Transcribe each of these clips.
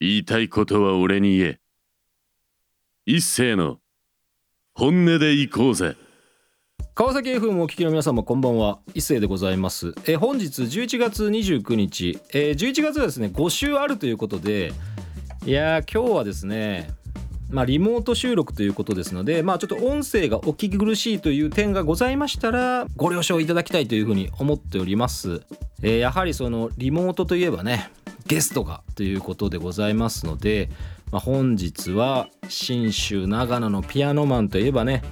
言いたいことは俺に言え。一斉の本音で行こうぜ。川崎 FM をお聞きの皆様こんばんは。一斉でございます。え本日11月29日。え11月はですね5週あるということでいや今日はですねまあ、リモート収録ということですので、まあ、ちょっと音声がお聞き苦しいという点がございましたらご了承いただきたいというふうに思っております、えー、やはりそのリモートといえばねゲストがということでございますので、まあ、本日は信州長野のピアノマンといえばね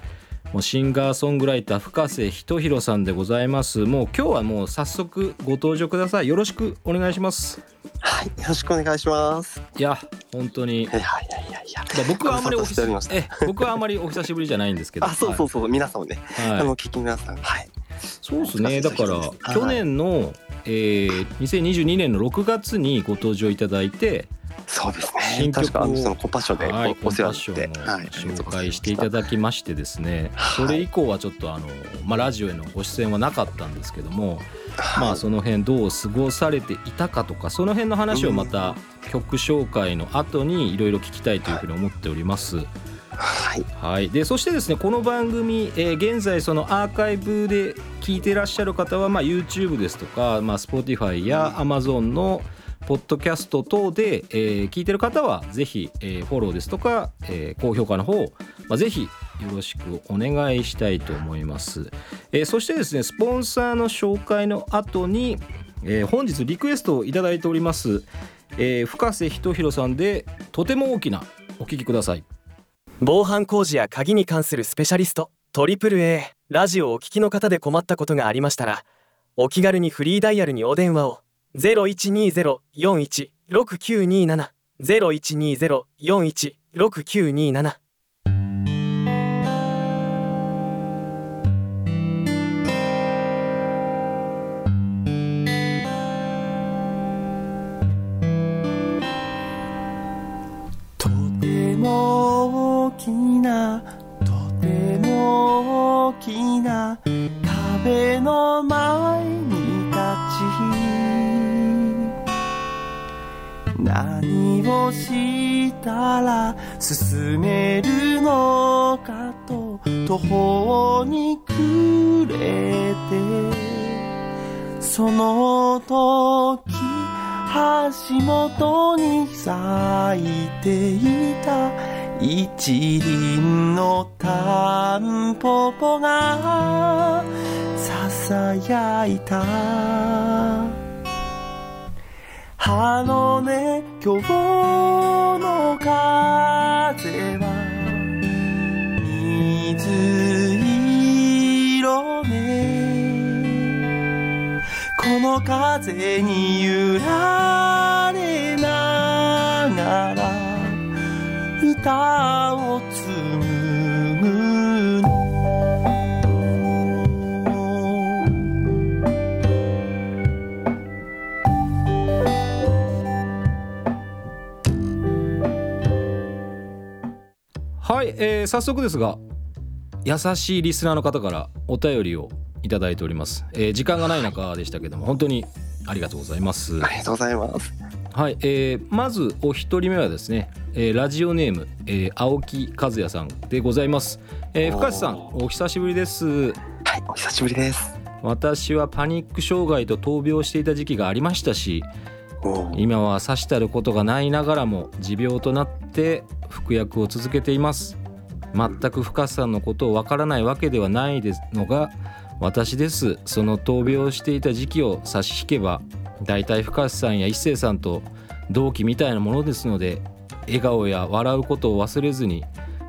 もうシンガーソングライター深瀬仁弘さんでございます。もう今日はもう早速ご登場ください。よろしくお願いします。はいよろしくお願いします。いや本当に。いやいやいやいや僕はあんまりお久しえ僕はあんまりお久しぶりじゃないんですけど。あそうそうそう、はい、皆さんね、はい、あの聞き皆さん。はい。そうですね。だから去年の、えー、2022年の6月にご登場いただいてそうですね。新曲をそのコパッションでお,、世話になって、はい、紹介していただきましてですね、はい、それ以降はちょっとあの、まあ、ラジオへのご出演はなかったんですけども、はい、まあその辺どう過ごされていたかとかその辺の話をまた曲紹介の後にいろいろ聞きたいというふうに思っております。はい、はい、でそしてですねこの番組、えー、現在そのアーカイブで聞いていらっしゃる方は、まあ、YouTube ですとか、まあ、Spotify や Amazon の、うんポッドキャスト等で、えー、聞いてる方はぜひ、えー、フォローですとか、えー、高評価の方、まあ、ぜひよろしくお願いしたいと思います、えー、そしてですねスポンサーの紹介の後に、えー、本日リクエストをいただいております、えー、深瀬仁弘さんでとても大きなお聞きください防犯工事や鍵に関するスペシャリスト AAA ラジオをお聞きの方で困ったことがありましたらお気軽にフリーダイヤルにお電話を0120-416927 0120-416927きなとても大きな壁の前に立ち何をしたら進めるのかと途方に暮れてその時足元に咲いていた一輪のタンポポがささやいた。あのね今日の風は水色ね。この風に揺られ歌を紡ぐのはい、えー、早速ですが優しいリスナーの方からお便りをいただいております、えー、時間がない中でしたけども本当にありがとうございます。ありがとうございます。はい、えー、まずお一人目はですね、えー、ラジオネーム、えー、青木和也さんでございます、えー、深瀬さんお久しぶりです。はいお久しぶりです。私はパニック障害と闘病していた時期がありましたし今はさしたることがないながらも持病となって服薬を続けています。全く深さんのことをわからないわけではないですのが私です。その闘病していた時期を差し引けば大体深瀬さんや一星さんと同期みたいなものですので笑顔や笑うことを忘れずに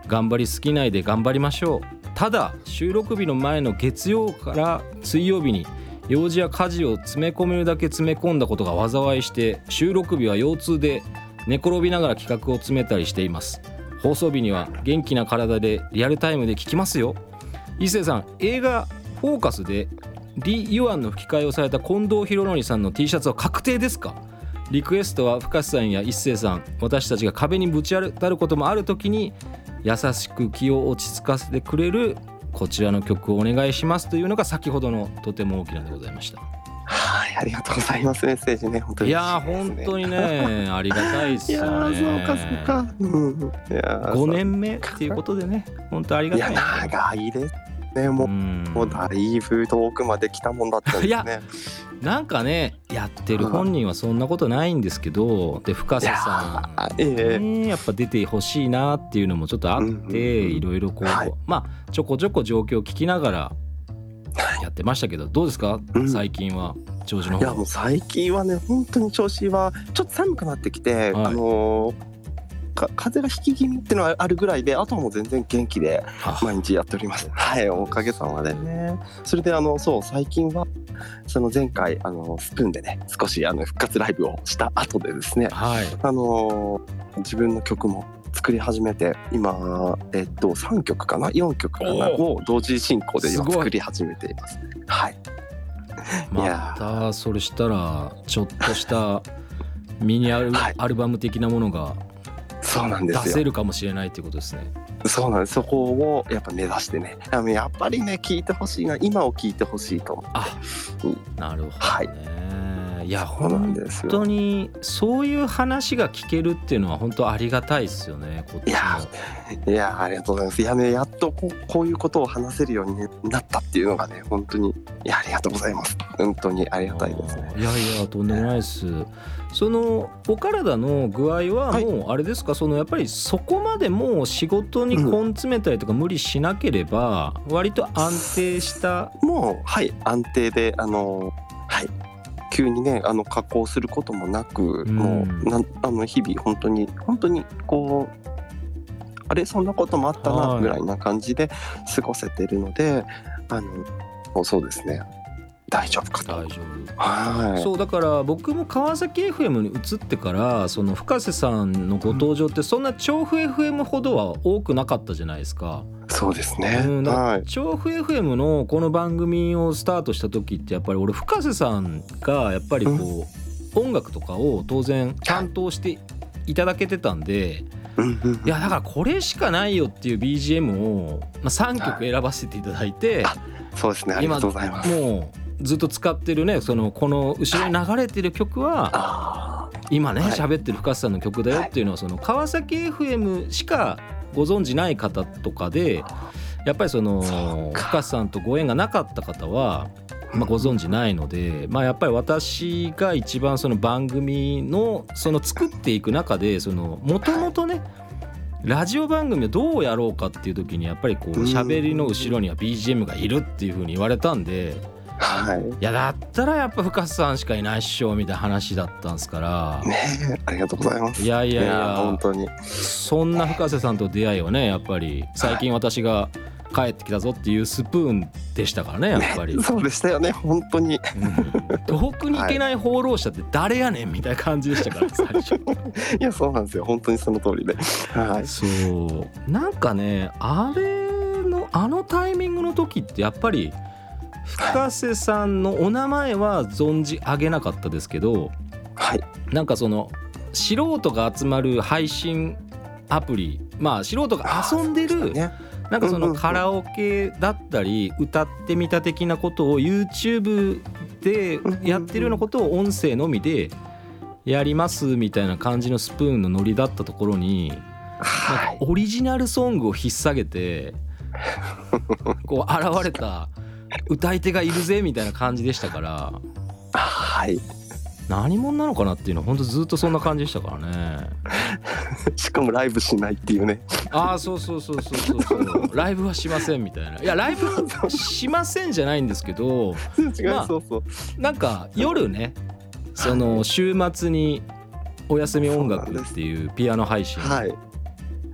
頑張り好きないで頑張りましょう。ただ収録日の前の月曜から水曜日に用事や家事を詰め込めるだけ詰め込んだことが災いして収録日は腰痛で寝転びながら企画を詰めたりしています。放送日には元気な体でリアルタイムで聞きますよ。伊勢さん映画「フォーカス」でリ・ユアンの吹き替えをされた近藤博則さんの T シャツは確定ですか？リクエストは深瀬さんや一星さん私たちが壁にぶち当たることもある時に優しく気を落ち着かせてくれるこちらの曲をお願いしますというのが先ほどのとても大きなでございました。ははい、ありがとうございます。メッセージね、本当に、いやー本当に。ねありがたいっすいやよねー、そうか、そうか。うん、いやー5年目っていうことでね本当ありいや、がたい長いですね。もう、うん。もうだいぶ遠くまで来たもんだったんですね。なんかねやってる本人はそんなことないんですけどで深瀬さん。いやーええ。ねやっぱ出てほしいなっていうのもちょっとあってうんいろいろこう、はい。まあちょこちょこ状況を聞きながらやってましたけどどうですか？うん。最近は調子のいやも方う最近はね本当に調子はちょっと寒くなってきて、はい。あのーか風邪が引き気味っていうのはあるぐらいであとはもう全然元気であ。毎日やっております。はいおかげさまでね。それであのそう最近はその前回あのスプーンでね少しあの復活ライブをした後でですねはい。あのー自分の曲も作り始めて今えっと3曲かな？4曲かな？おを同時進行で今作り始めています。はい。いやまたそれしたらちょっとしたミニアルバム的なものがそうなんですよ。出せるかもしれないっていうことですね。そうなんです。そこをやっぱ目指してね。あのやっぱりね聞いてほしいな。今を聞いてほしいと思って。あなるほどね。はいいや本当にそういう話が聞けるっていうのは本当ありがたいですよねこっいやいやありがとうございます。いやねやっとこうこういうことを話せるようになったっていうのがね本当にいやありがとうございます。本当にありがたいですね。いやいやとんでもないです。そのお体の具合ははい。もうあれですか、そのやっぱりそこまでもう仕事に根詰めたりとか無理しなければ割と安定したもうはい安定であのはい急にねあの加工することもなく、うん。もうなんあの日々本当に本当にこうあれそんなこともあったはない。ぐらいな感じで過ごせてるので、あのもうそうですね大丈夫かと。大丈夫。はい。そうだから僕も川崎 FM に移ってからその深瀬さんのご登場ってそんな調布 FM ほどは多くなかったじゃないですか。そうですね、うん、はい。調布 FM のこの番組をスタートした時ってやっぱり俺深瀬さんがやっぱりこう音楽とかを当然担当していただけてたんでうんうんいやだからこれしかないよっていう BGM をまあ3曲選ばせていただいてそうですね。ありがとうございます。もうずっと使ってるねそのこの後ろに流れてる曲はあ今ねはい。喋ってる深瀬さんの曲だよっていうのはその川崎 FM しかご存じない方とかでやっぱりその深瀬さんとご縁がなかった方は、まあ、ご存じないので、まあ、やっぱり私が一番その番組のその作っていく中でもともとねラジオ番組をどうやろうかっていう時にやっぱりこううん。喋りの後ろには BGM がいるっていう風に言われたんではい。いやだったらやっぱ深瀬さんしかいないっしょみたいな話だったんですから。ねえありがとうございます。いやいやいや。本当に。そんな深瀬さんと出会いをねやっぱり最近私が帰ってきたぞっていうスプーンでしたからねやっぱり、そうでしたよね本当に。うん。遠くに行けない放浪者って誰やねんみたいな感じでしたから最初。いやそうなんですよ。本当にその通りで。はい。そう。なんかねあれのあのタイミングの時ってやっぱり深瀬さんのお名前は存じ上げなかったですけどはいなんかその素人が集まる配信アプリまあ素人が遊んでるね。なんかそのカラオケだったり歌ってみた的なことを YouTube でやってるようなことを音声のみでやりますみたいな感じのスプーンのノリだったところにオリジナルソングを引っ提げてこう現れた歌い手がいるぜみたいな感じでしたから。はい。何者なのかなっていうのは本当ずっとそんな感じでしたからね。しかもライブしないっていうね。ああそうそうそうそうそうそう。ライブはしませんみたいな。いやライブしませんじゃないんですけど違う、まあそうそうなんか夜ねその週末にお休み音楽っていうピアノ配信。はい。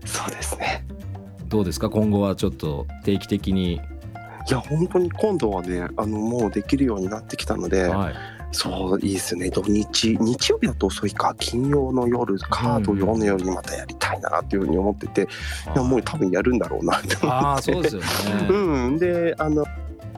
そうですね。どうですか？今後はちょっと定期的に、いや本当に今度はねあのもうできるようになってきたので、はい、そういいですね。土日日曜日だと遅いか。金曜の夜か土曜の夜にまたやりたいなっていうふうに思ってて、いやもう多分やるんだろうなって思って。ああそうですよね。うん。であの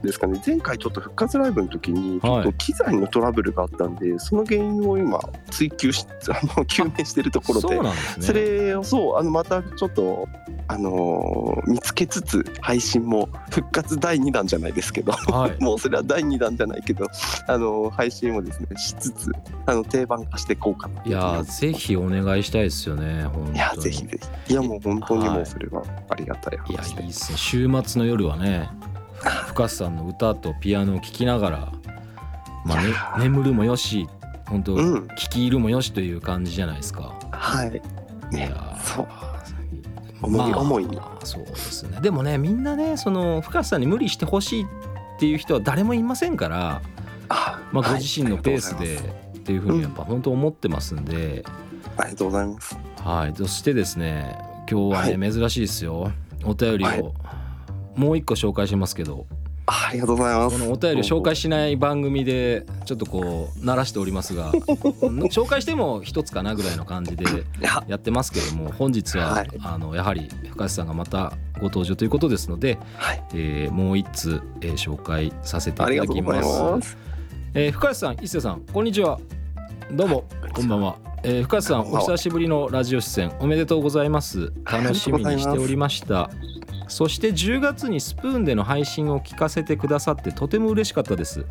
ですかね。前回ちょっと復活ライブの時にちょっと機材のトラブルがあったんで、その原因を今追求し あの究明してるところでね。それをそうあのまたちょっとあのー見つけつつ配信も復活第2弾じゃないですけどはい。もうそれは第2弾じゃないけどあのー配信をですねしつつあの定番化していこうかなといやーぜひお願いしたいですよねいやぜひぜひ。いやもう本当にはい。もうそれはありがたいいや話で、いいっすね。週末の夜はね深瀬さんの歌とピアノを聴きながら、まあね眠るもよし本当、うん。聞き入るもよしという感じじゃないですか。はい。いねやーそう。思いまあ思いに。そうですね。でもねみんなねその深瀬さんに無理してほしいっていう人は誰もいませんから、あまあ、ごはい。自身のペースでありがとうっていうふうにやっぱ本当思ってますんで、ありがとうございます。はい、そしてですね今日はね、珍しいですよ。お便りを、はいもう一個紹介しますけどあありがとうございますこのお便りを紹介しない番組でちょっとこう鳴らしておりますが 紹介しても一つかなぐらいの感じでいややってますけども本日は、はいあのやはり深瀬さんがまたご登場ということですので、はいえーもう一通、えー紹介させていありがとうございただきます。ますえー深瀬さん、一瀬さん、こんにちは。どうも、こんばんは。えー深瀬さん、こんばんはお久しぶりのラジオ出演おめでとうございます。楽しみにしておりました。そして10月にスプーンでの配信を聞かせてくださってとても嬉しかったです。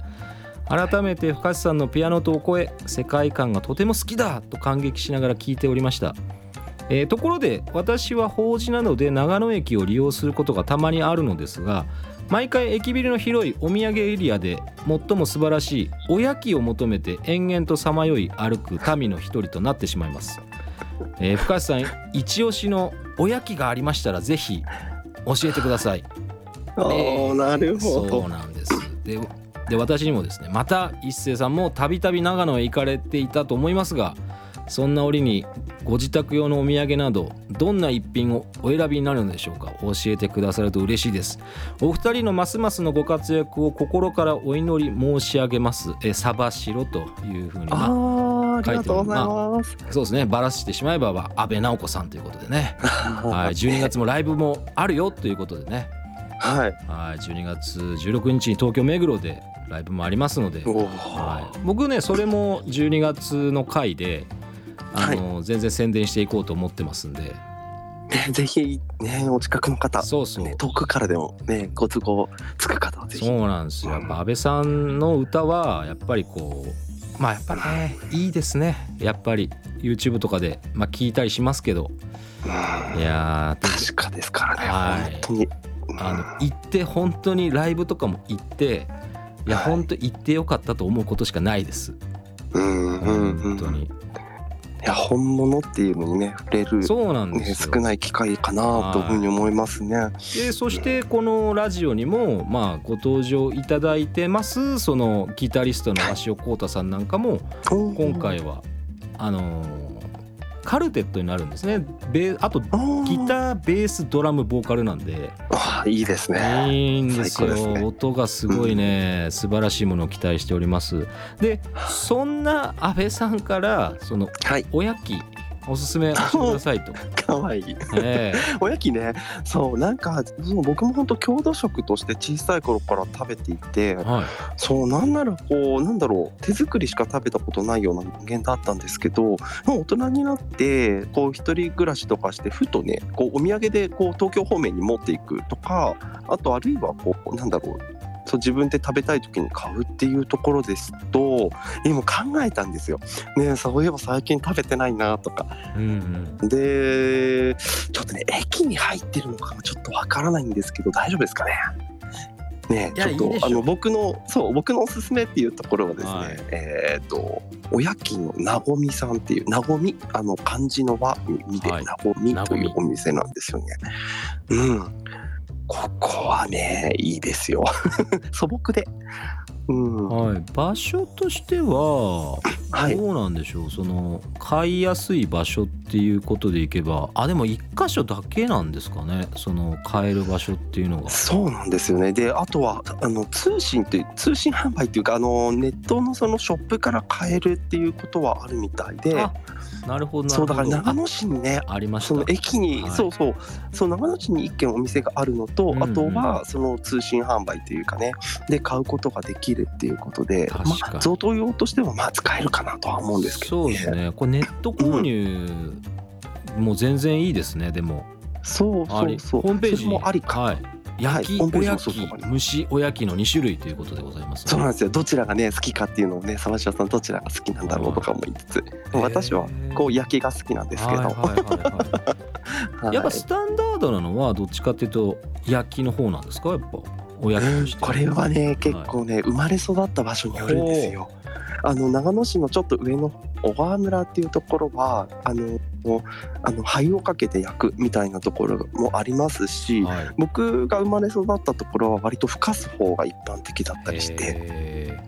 改めて深瀬さんのピアノとお声、世界観がとても好きだと感激しながら聞いておりました。えーところで私は法事などで長野駅を利用することがたまにあるのですが毎回駅ビルの広いお土産エリアで最も素晴らしいおやきを求めて延々とさまよい歩く民の一人となってしまいます、えー深瀬さん一押しのおやきがありましたらぜひ教えてください。ああなるほそうどなんです。でで私にもですねまた一星さんもたびたび長野へ行かれていたと思いますがそんな折にご自宅用のお土産などどんな一品をお選びになるのでしょうか？教えてくださると嬉しいです。お二人のますますのご活躍を心からお祈り申し上げます。えサバシロというふうにまあああありがとうございます、そうですね。バラしてしまえばは安倍直子さんということでね、はい、12月もライブもあるよということでね。はい。はい、12月16日に東京目黒でライブもありますので、はい、僕ねそれも12月の回であの、全然宣伝していこうと思ってますんで。ねぜひねお近くの方。そうそう、ね、遠くからでもねご都合つく方はぜひ。そうなんですよ。やっぱ安倍さんの歌はやっぱりこうまあやっぱねいいですね。やっぱり YouTube とかで、まあ、聞いたりしますけど。うん。いやー確かですからね、はい。本当に。あの行って本当にライブとかも行っていやはい。本当行ってよかったと思うことしかないです。うんうんうん。本当にいや本物っていうのにね触れる、そうなんでね、すよ。少ない機会かなというふうに思いますね。でそしてこのラジオにもまあご登場いただいてますそのギタリストの鷲尾浩太さんなんかも今回はあのーカルテットになるんですね。ベーあとギターベースドラムボーカルなんで。いいですね。いいんですよ。ね。音がすごいね、素晴らしいものを期待しております。でそんな安倍さんからそのはい。おやきおすすめ教えてくださいと、かわいい。ええ。おやきね。そうなんかそう僕も本当郷土食として小さい頃から食べていてはい。そうなんならこうなんだろう手作りしか食べたことないような人間だったんですけどもう大人になってこう一人暮らしとかしてふとねこうお土産でこう東京方面に持っていくとかあとあるいはこうなんだろうそう自分で食べたい時に買うっていうところですと今考えたんですよ。ねそういえば最近食べてないなとか。うんうん。でちょっとね駅に入ってるのかはちょっとわからないんですけど大丈夫ですかね？ねちょっとあの僕のそう僕のおすすめっていうところはですね、はい。えっ、とおやきのなごみさんっていうなごみ？あの漢字の和みではい。なごみというお店なんですよね。うんここはねいいですよ。素朴で。うん、はい、場所としてははい。どうなんでしょう、その買いやすい場所ってっていうことでいけばあでも一箇所だけなんですかねその買える場所っていうのが。そうなんですよね。であとはあの通信って通信販売っていうかあのネットのそのショップから買えるっていうことはあるみたいで。あなるほどなそうだから長野市にねあありました。その駅に、はい。そうそう。そう長野市に一軒お店があるのと、うんうん。あとはその通信販売というかねで買うことができるっていうことで確かに。まあ、贈答用としてはまあ使えるかなとは思うんですけどね。そうですね。これネット購入もう全然いいですねでも。そうそうそう。ホームページもありか、はい。焼き、ホームページもおやき蒸しおやきの2種類ということでございますそうなんですよ。どちらがね好きかっていうのをね沢島さんどちらが好きなんだろうとかも言いつつ。私はこう焼きが好きなんですけど、はいはいはいははい。い、やっぱスタンダードなのはどっちかっていうと焼きの方なんですか？やっぱおやきとして。これはね結構ね、生まれ育った場所によるんですよ。あの長野市のちょっと上の小川村っていうところはあのあの灰をかけて焼くみたいなところもありますし、はい。僕が生まれ育ったところは割とふかす方が一般的だったりしてへ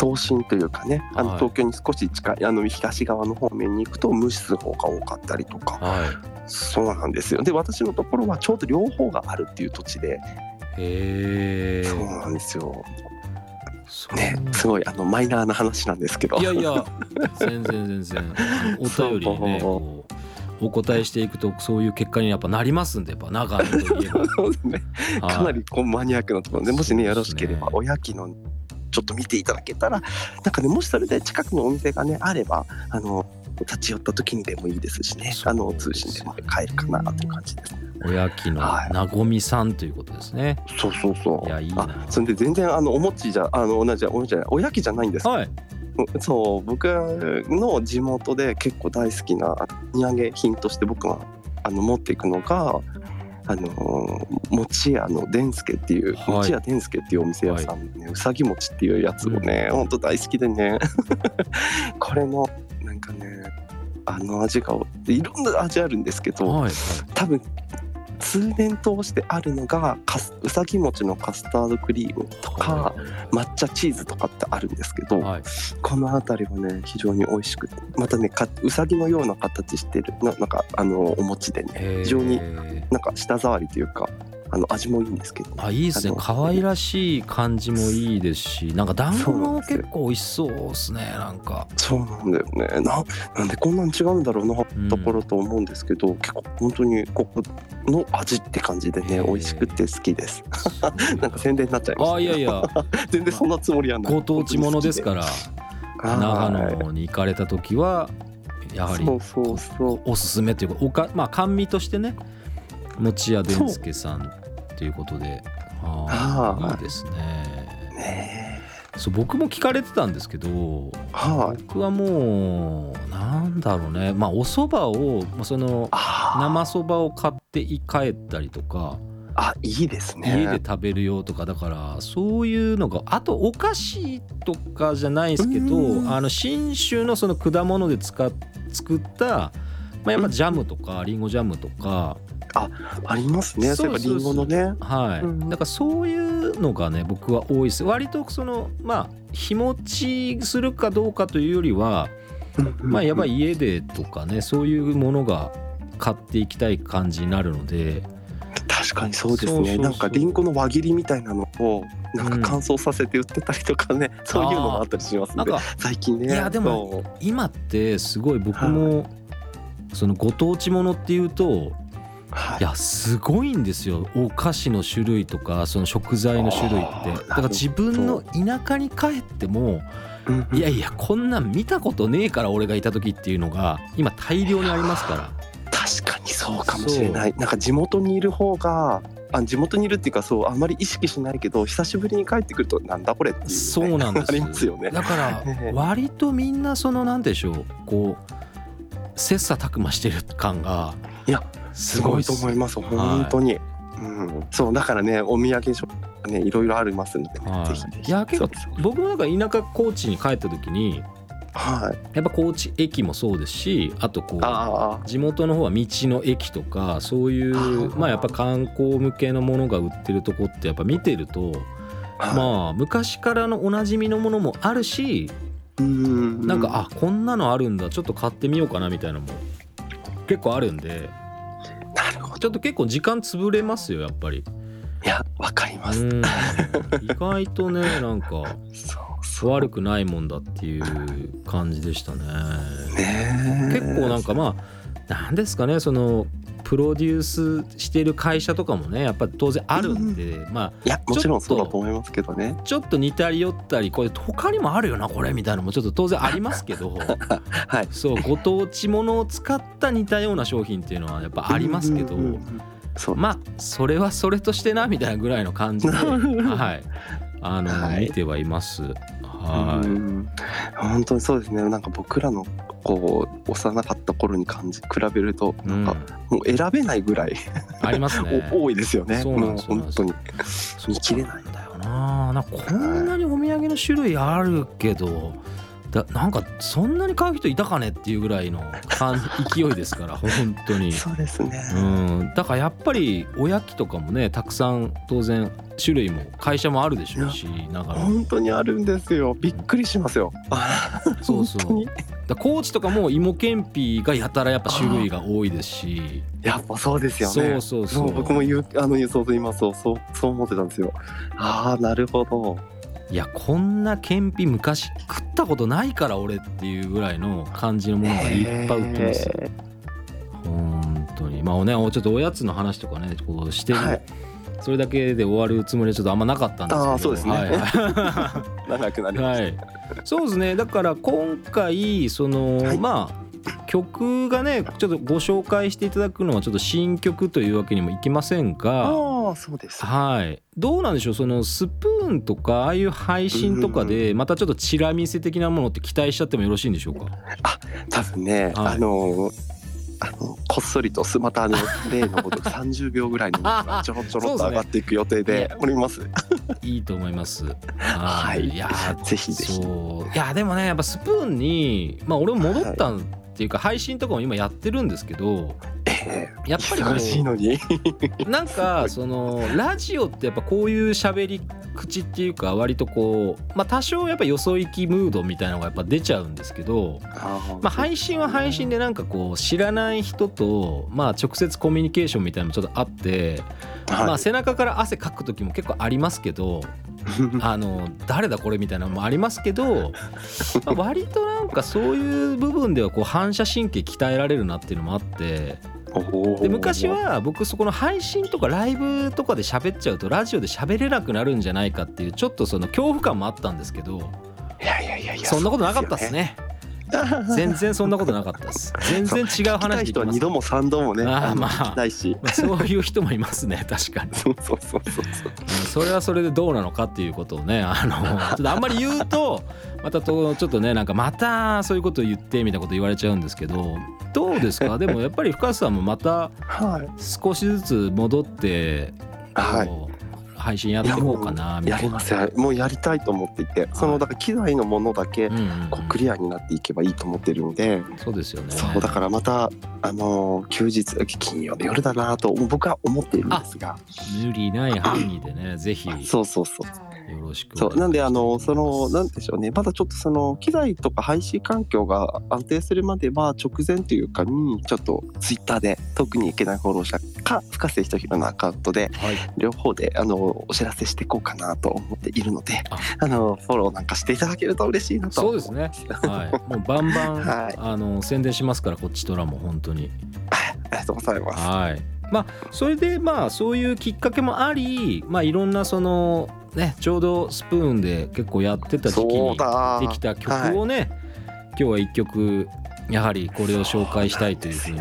東進というかねあのはい。東京に少し近いあの東側の方面に行くと蒸す方が多かったりとかーはい。そうなんですよ。で私のところはちょうど両方があるっていう土地で。へえそうなんですよねすごいあのマイナーな話なんですけど。いやいや全然全然。お便りにねお答えしていくとそういう結果にやっぱなりますんでやっぱ長野といえば。ね。はい。かなりこうマニアックなところでもしねよろしければおやきのちょっと見ていただけたらなんかねもしそれで近くのお店がねあればあの立ち寄った時にでもいいですしね。あの通信でも買えるかなという感じです。ねおやきのはい。なごみさんということですね。そうそうそう。いやいいな。あそれで全然あのお餅じゃあの同じお餅じゃないおやきじゃないんです。はい。そう僕の地元で結構大好きな土産品として僕があの持っていくのがあの餅屋の伝助っていう、はい。餅屋伝助っていうお店屋さんね、うさぎ餅っていうやつをね、ほんと大好きでね。これのなんかねあの味がいろんな味あるんですけど、はい。はい。多分通年通してあるのがうさぎ餅のカスタードクリームとか抹茶チーズとかってあるんですけど、はい。この辺りはね非常に美味しくてまたねかうさぎのような形してるななんかあのお餅でね非常になんか舌触りというかあの味もいいんですけど。あいいですね。可愛らしい感じもいいですしなんか団子も結構美味しそうですねなんか。そうなんだよね。ななんでこんなに違うんだろうなうん。ところと思うんですけど、結構本当にここの味って感じでね美味しくて好きです。なんか宣伝になっちゃいました、あいやいや。全然そんなつもりはない。ご当地ものですからら長野に行かれた時はやはりそうそうそう。おすすめというかおかまあ甘味としてね餅屋伝助さんということでああはいいいですね。ねそう僕も聞かれてたんですけどえはい。僕はもうなんだろうね。まあお蕎麦をまあその生そばを買って帰ったりとかあいいですね。家で食べるよとかだからそういうのがあとお菓子とかじゃないですけどうん。あの信州のその果物で使っ作ったまあやっぱジャムとかりんごジャムとか。ありますね。そういえばのね。はい。うんだからそういうのがね僕は多いです。割とそのまあ日持ちするかどうかというよりはまあやっぱり家でとかねそういうものが買っていきたい感じになるので。確かにそうですね。なんかリンゴの輪切りみたいなのをなんか乾燥させて売ってたりとかね、そういうのもあったりしますんで。なんか最近ねいやでも今ってすごい僕もそのご当地ものっていうとはい。いやすごいんですよ。お菓子の種類とかその食材の種類って。だから自分の田舎に帰ってもうんうん。いやいやこんなん見たことねえから俺がいた時っていうのが今大量にありますから。確かにそうかもしれない。なんか地元にいる方があ地元にいるっていうかそうあんまり意識しないけど久しぶりに帰ってくるとなんだこれっていう、ね、そうなんです ありますよね。だから 割とみんなそのなんでしょう。こう切磋琢磨してる感がいやすす。ごいと思います。本当に、うん、そうだからねお土産ショップねいろいろありますので、はい。いや結構僕もなんか田舎高知に帰った時にはい。やっぱ高知駅もそうですしあとこうあ地元の方は道の駅とかそういうまあやっぱ観光向けのものが売ってるとこってやっぱ見てるとあまあ昔からのおなじみのものもあるしうん。なんかあこんなのあるんだ。ちょっと買ってみようかなみたいなのも結構あるんで。なるほど。ちょっと結構時間潰れますよやっぱり。いやわかります、うん。意外とねなんか悪くないもんだっていう感じでしたね。ねえ。結構なんかまあなんですかねそのプロデュースしてる会社とかもねやっぱり当然あるんで、まあいやもちろんそうだと思いますけどね。ちょっと似たり寄ったりこれ他にもあるよなこれみたいなのもちょっと当然ありますけど。はい。そうご当地ものを使った似たような商品っていうのはやっぱありますけど、うんうんうん。そう。まあそれはそれとしてなみたいなぐらいの感じで、はい、あの、はい見てはいます。うはい。ん本当にそうですねなんか僕らのこう幼かった頃に感じ比べるとうん、もう選べないぐらい、ありますね。お多いですよねそうなんです本当に見切れないんだよな。なんかこんなにお土産の種類あるけど。だなんかそんなに買う人いたかねっていうぐらいの感勢いですから本当に、そうですね、うん、だからやっぱりおやきとかもねたくさん当然種類も会社もあるでしょうしだから本当にあるんですよ。びっくりしますよ。そうそう。だ高知とかも芋けんぴがやたらやっぱ種類が多いですし。やっぱそうですよね。そうそうそう。僕も言うあのそうそう今そうそうそう思ってたんですよ。ああなるほどいやこんなけんぴ昔食ったことないから俺っていうぐらいの感じのものがいっぱい売ってます。へ本当に。まあねちょっとおやつの話とかねこうしてる、はい。それだけで終わるつもりはちょっとあんまなかったんですけど。あーそうですね。はいー 長くなりました、はい、そうですね。だから今回その、はい。まあ曲がねちょっとご紹介していただくのはちょっと新曲というわけにもいきませんがああそうです。はい。どうなんでしょう？そのスプーンとかああいう配信とかでまたちょっとチラ見せ的なものって期待しちゃってもよろしいんでしょうか？多分ね、はい。あのあのこっそりとすまたあの 例のごとく30秒ぐらいのちょろちょろっと上がっていく予定で おります。いいと思います。はい。い。やーぜひぜひ。いやでもねやっぱスプーンにまあ俺も戻ったんっていうか配信とかも今やってるんですけどええやっぱり忙しいのに。なんか そのラジオってやっぱこういう喋り口っていうか割とこうまあ多少やっぱよそ行きムードみたいなのがやっぱ出ちゃうんですけど、まあ、配信は配信でなんかこう知らない人とまあ直接コミュニケーションみたいなのもちょっとあって、まあは背中から汗かく時も結構ありますけどい。あの誰だこれみたいなのもありますけど、まあ割となんかそういう部分ではこう反射神経鍛えられるなっていうのもあってで昔は僕そこの配信とかライブとかで喋っちゃうとラジオで喋れなくなるんじゃないかっていうちょっとその恐怖感もあったんですけどいやいやいやいやそんなことなかったっすね 全然そんなことなかったです全然違う話できますい人度も三度もね。あまあ聞きたいし。まあそういう人もいますね 確かにそうそうそうそうそれはそれでどうなのかっていうことをねあのちょっとあんまり言うと またとちょっとねなんかまたそういうことを言ってみたいなこと言われちゃうんですけどどうですか？でもやっぱり深瀬さんもまたはい。少しずつ戻ってはい配信やっていこうかなみたいな。やりますよ。もうやりたいと思っていて、そのだから機材のものだけうんうんうんこうクリアになっていけばいいと思ってるんで、そうですよね。そうだからまたあのー休日金曜の夜だなと僕は思っているんですが、無理ない範囲でねぜひよそうそうそう。ろしく。そうなんであのそのなんでしょうねまだちょっとその機材とか配信環境が安定するまでは直前というかにちょっとツイッターで特にいけないフォロー者か深瀬ひろのアカウントではい両方であのお知らせしていこうかなと思っているのでああのフォローなんかしていただけると嬉しいなとそうですね。はい。もうバンバン、はいあの宣伝しますからこっちとらも本当に。ありがとうございますはい。まあそれでまあそういうきっかけもあり、まあいろんなそのねちょうどスプーンで結構やってた時期にだできた曲をね、今日は一曲やはりこれを紹介したいというふうに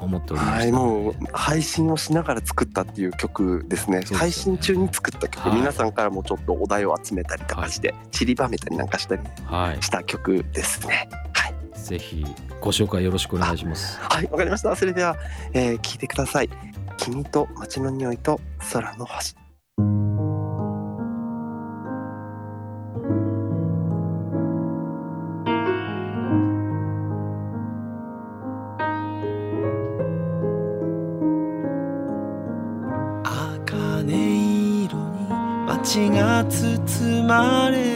思っておりまはい、もう配信をしながら作ったっていう曲ですね。すよね配信中に作った曲、はい皆さんからもちょっとお題を集めたりとかして、散りばめたりなんかしたりはい。した曲ですね。はい、ぜひご紹介よろしくお願いします。はい、わかりました。それでは、えー聞いてください。君と街の匂いと空の星。my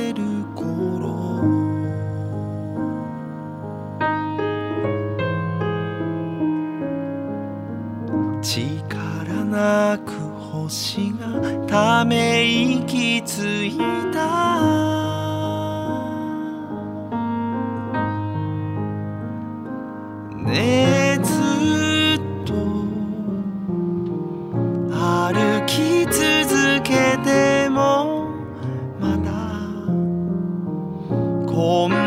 こ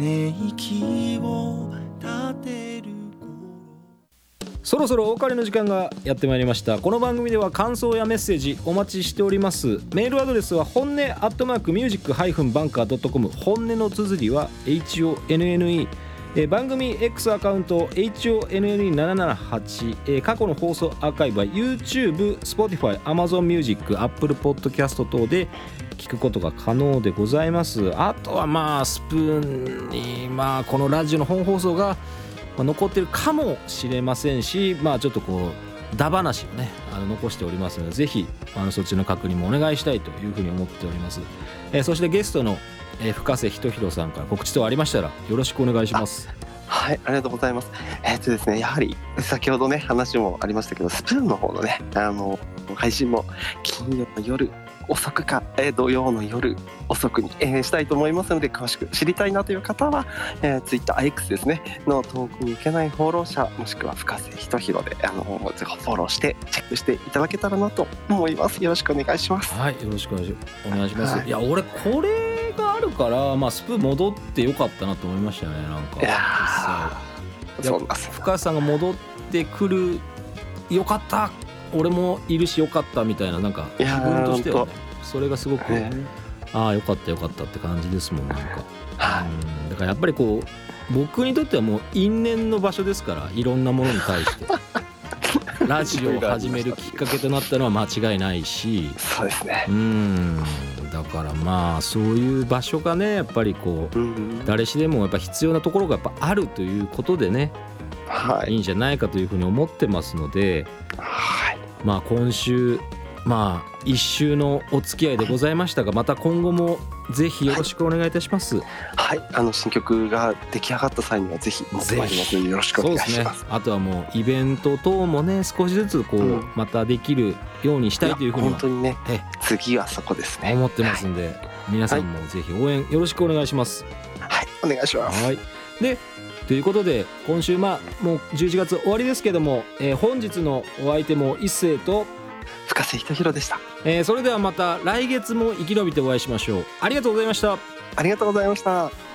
寝息を立てるそろそろお別れの時間がやってまいりました。この番組では感想やメッセージお待ちしております。メールアドレスは本音アットマークミュージックハイフンバンカー .com 本音の綴りは HONNE えー番組 X アカウント HONN778、えー過去の放送アーカイブは YouTube、Spotify、Amazon Music、Apple Podcast 等で聞くことが可能でございます。あとはまあスプーンにまあこのラジオの本放送が残ってるかもしれませんしまあちょっとこうダ話をねあの残しておりますのでぜひあのそっちの確認もお願いしたいというふうに思っております、えーそしてゲストの、えー深瀬仁弘さんから告知等ありましたらよろしくお願いします。はい、ありがとうございます。えっとですね、やはり先ほどね話もありましたけど、スプーンの方のね、あの配信も金曜の夜遅くか、えー土曜の夜遅くに、えーしたいと思いますので、詳しく知りたいなという方は、えー、Twitter、X ですね、の遠くに行けないフォロー者、もしくは深瀬仁弘で、あのフォローしてチェックしていただけたらなと思います。よろしくお願いします。はいよろしくお願いします、はいい、や俺これがあるからまあスプーン戻ってよかったなと思いましたねなんかいやそう。深瀬さんが戻ってくるよかった俺もいるしよかったみたいななんか気いやー分としてはねそれがすごく、ねああよかったよかったって感じですもんなんか、はい。うん。だからやっぱりこう僕にとってはもう因縁の場所ですからいろんなものに対して。ラジオを始めるきっかけとなったのは間違いないし。そうですね。う。ん。だからまあそういう場所がねやっぱりこううん、誰しでもやっぱ必要なところがやっぱあるということでねはいい、いんじゃないかというふうに思ってますのではい、まあ今週まあ一週のお付き合いでございましたがまた今後もぜひよろしくお願いいたします。はい、あの新曲が出来上がった際にはぜひ持ってまいりますのでよろしくお願いします。あとはもうイベント等もね少しずつこう、うんまたできるようにしたいというふうには本当にねえ次はそこですね。思ってますんで、皆さんもぜひ応援よろしくお願いします。はい、お願いします。はい。でということで今週まあもう11月終わりですけども、えー本日のお相手も一斉と、深瀬仁弘でした。えーそれではまた来月も生き延びてお会いしましょう。ありがとうございました。ありがとうございました。